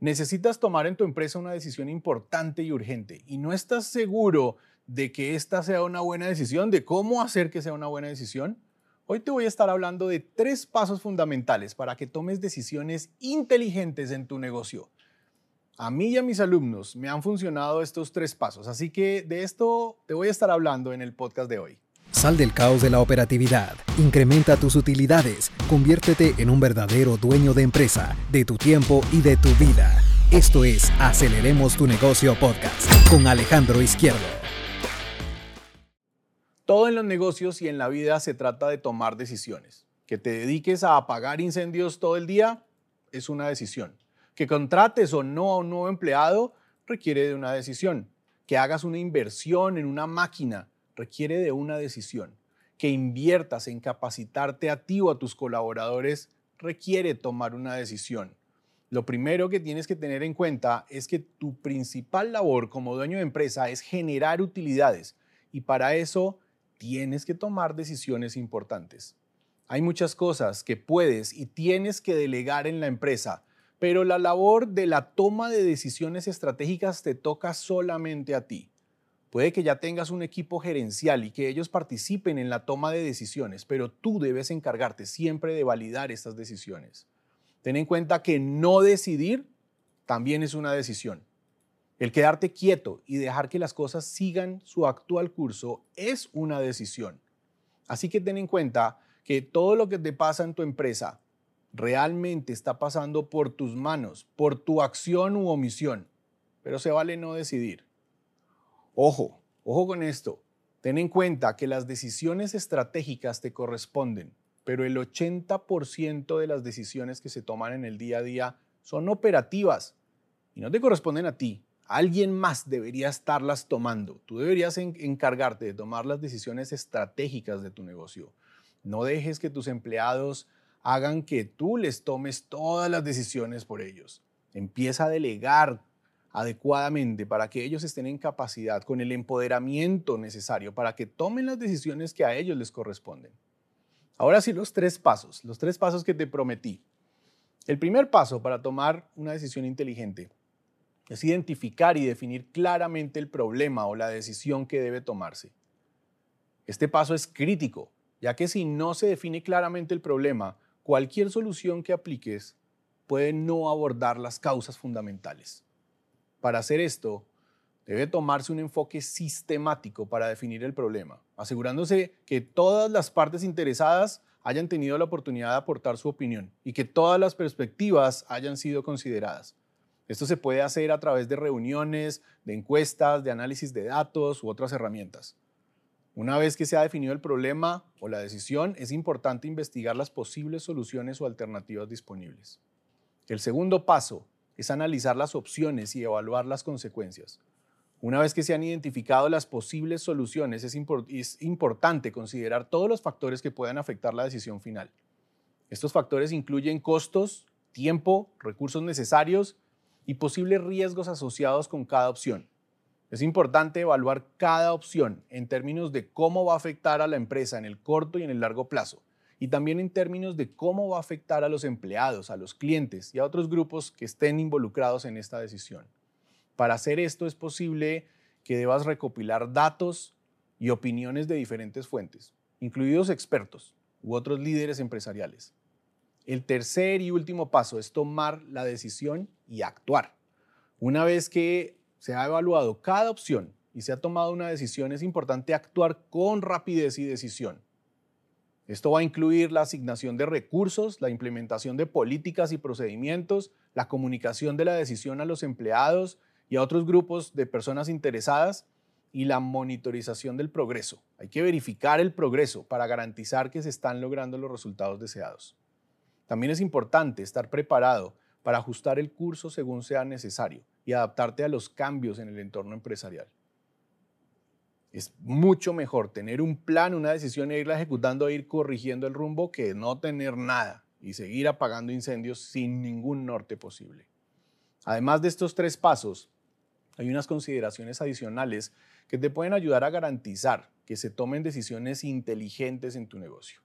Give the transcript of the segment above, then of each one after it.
Necesitas tomar en tu empresa una decisión importante y urgente y no estás seguro de que esta sea una buena decisión, de cómo hacer que sea una buena decisión. Hoy te voy a estar hablando de tres pasos fundamentales para que tomes decisiones inteligentes en tu negocio. A mí y a mis alumnos me han funcionado estos tres pasos, así que de esto te voy a estar hablando en el podcast de hoy. Sal del caos de la operatividad, incrementa tus utilidades, conviértete en un verdadero dueño de empresa, de tu tiempo y de tu vida. Esto es Aceleremos tu negocio podcast con Alejandro Izquierdo. Todo en los negocios y en la vida se trata de tomar decisiones. Que te dediques a apagar incendios todo el día es una decisión. Que contrates o no a un nuevo empleado requiere de una decisión. Que hagas una inversión en una máquina requiere de una decisión. Que inviertas en capacitarte a ti o a tus colaboradores requiere tomar una decisión. Lo primero que tienes que tener en cuenta es que tu principal labor como dueño de empresa es generar utilidades y para eso tienes que tomar decisiones importantes. Hay muchas cosas que puedes y tienes que delegar en la empresa, pero la labor de la toma de decisiones estratégicas te toca solamente a ti. Puede que ya tengas un equipo gerencial y que ellos participen en la toma de decisiones, pero tú debes encargarte siempre de validar estas decisiones. Ten en cuenta que no decidir también es una decisión. El quedarte quieto y dejar que las cosas sigan su actual curso es una decisión. Así que ten en cuenta que todo lo que te pasa en tu empresa realmente está pasando por tus manos, por tu acción u omisión, pero se vale no decidir. Ojo, ojo con esto. Ten en cuenta que las decisiones estratégicas te corresponden, pero el 80% de las decisiones que se toman en el día a día son operativas y no te corresponden a ti. Alguien más debería estarlas tomando. Tú deberías encargarte de tomar las decisiones estratégicas de tu negocio. No dejes que tus empleados hagan que tú les tomes todas las decisiones por ellos. Empieza a delegar adecuadamente para que ellos estén en capacidad, con el empoderamiento necesario para que tomen las decisiones que a ellos les corresponden. Ahora sí, los tres pasos, los tres pasos que te prometí. El primer paso para tomar una decisión inteligente es identificar y definir claramente el problema o la decisión que debe tomarse. Este paso es crítico, ya que si no se define claramente el problema, cualquier solución que apliques puede no abordar las causas fundamentales. Para hacer esto, debe tomarse un enfoque sistemático para definir el problema, asegurándose que todas las partes interesadas hayan tenido la oportunidad de aportar su opinión y que todas las perspectivas hayan sido consideradas. Esto se puede hacer a través de reuniones, de encuestas, de análisis de datos u otras herramientas. Una vez que se ha definido el problema o la decisión, es importante investigar las posibles soluciones o alternativas disponibles. El segundo paso es analizar las opciones y evaluar las consecuencias. Una vez que se han identificado las posibles soluciones, es, importante considerar todos los factores que puedan afectar la decisión final. Estos factores incluyen costos, tiempo, recursos necesarios y posibles riesgos asociados con cada opción. Es importante evaluar cada opción en términos de cómo va a afectar a la empresa en el corto y en el largo plazo y también en términos de cómo va a afectar a los empleados, a los clientes y a otros grupos que estén involucrados en esta decisión. Para hacer esto es posible que debas recopilar datos y opiniones de diferentes fuentes, incluidos expertos u otros líderes empresariales. El tercer y último paso es tomar la decisión y actuar. Una vez que se ha evaluado cada opción y se ha tomado una decisión, es importante actuar con rapidez y decisión. Esto va a incluir la asignación de recursos, la implementación de políticas y procedimientos, la comunicación de la decisión a los empleados y a otros grupos de personas interesadas y la monitorización del progreso. Hay que verificar el progreso para garantizar que se están logrando los resultados deseados. También es importante estar preparado para ajustar el curso según sea necesario y adaptarte a los cambios en el entorno empresarial. Es mucho mejor tener un plan, una decisión e irla ejecutando e ir corrigiendo el rumbo que no tener nada y seguir apagando incendios sin ningún norte posible. Además de estos tres pasos, hay unas consideraciones adicionales que te pueden ayudar a garantizar que se tomen decisiones inteligentes en tu negocio.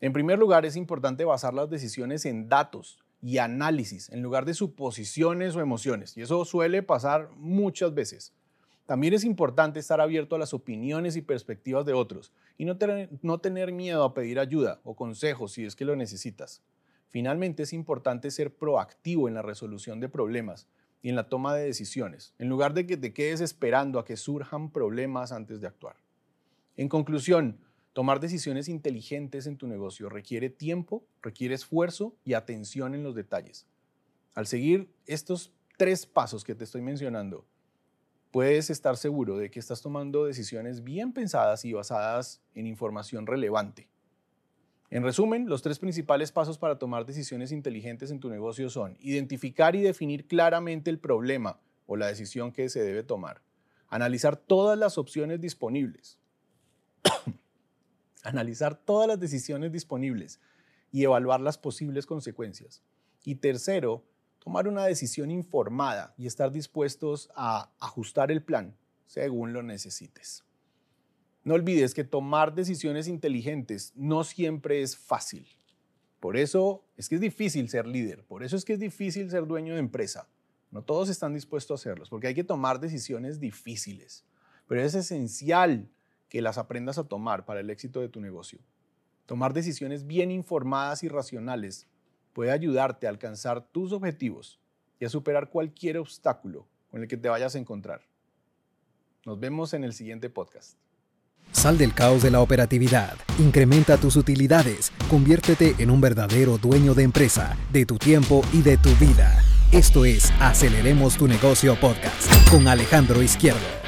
En primer lugar, es importante basar las decisiones en datos y análisis en lugar de suposiciones o emociones. Y eso suele pasar muchas veces. También es importante estar abierto a las opiniones y perspectivas de otros y no tener, no tener miedo a pedir ayuda o consejos si es que lo necesitas. Finalmente es importante ser proactivo en la resolución de problemas y en la toma de decisiones, en lugar de que te quedes esperando a que surjan problemas antes de actuar. En conclusión, tomar decisiones inteligentes en tu negocio requiere tiempo, requiere esfuerzo y atención en los detalles. Al seguir estos tres pasos que te estoy mencionando, puedes estar seguro de que estás tomando decisiones bien pensadas y basadas en información relevante. En resumen, los tres principales pasos para tomar decisiones inteligentes en tu negocio son identificar y definir claramente el problema o la decisión que se debe tomar, analizar todas las opciones disponibles, analizar todas las decisiones disponibles y evaluar las posibles consecuencias. Y tercero, tomar una decisión informada y estar dispuestos a ajustar el plan según lo necesites. No olvides que tomar decisiones inteligentes no siempre es fácil. Por eso es que es difícil ser líder, por eso es que es difícil ser dueño de empresa. No todos están dispuestos a hacerlos, porque hay que tomar decisiones difíciles. Pero es esencial que las aprendas a tomar para el éxito de tu negocio. Tomar decisiones bien informadas y racionales puede ayudarte a alcanzar tus objetivos y a superar cualquier obstáculo con el que te vayas a encontrar. Nos vemos en el siguiente podcast. Sal del caos de la operatividad, incrementa tus utilidades, conviértete en un verdadero dueño de empresa, de tu tiempo y de tu vida. Esto es Aceleremos tu negocio podcast con Alejandro Izquierdo.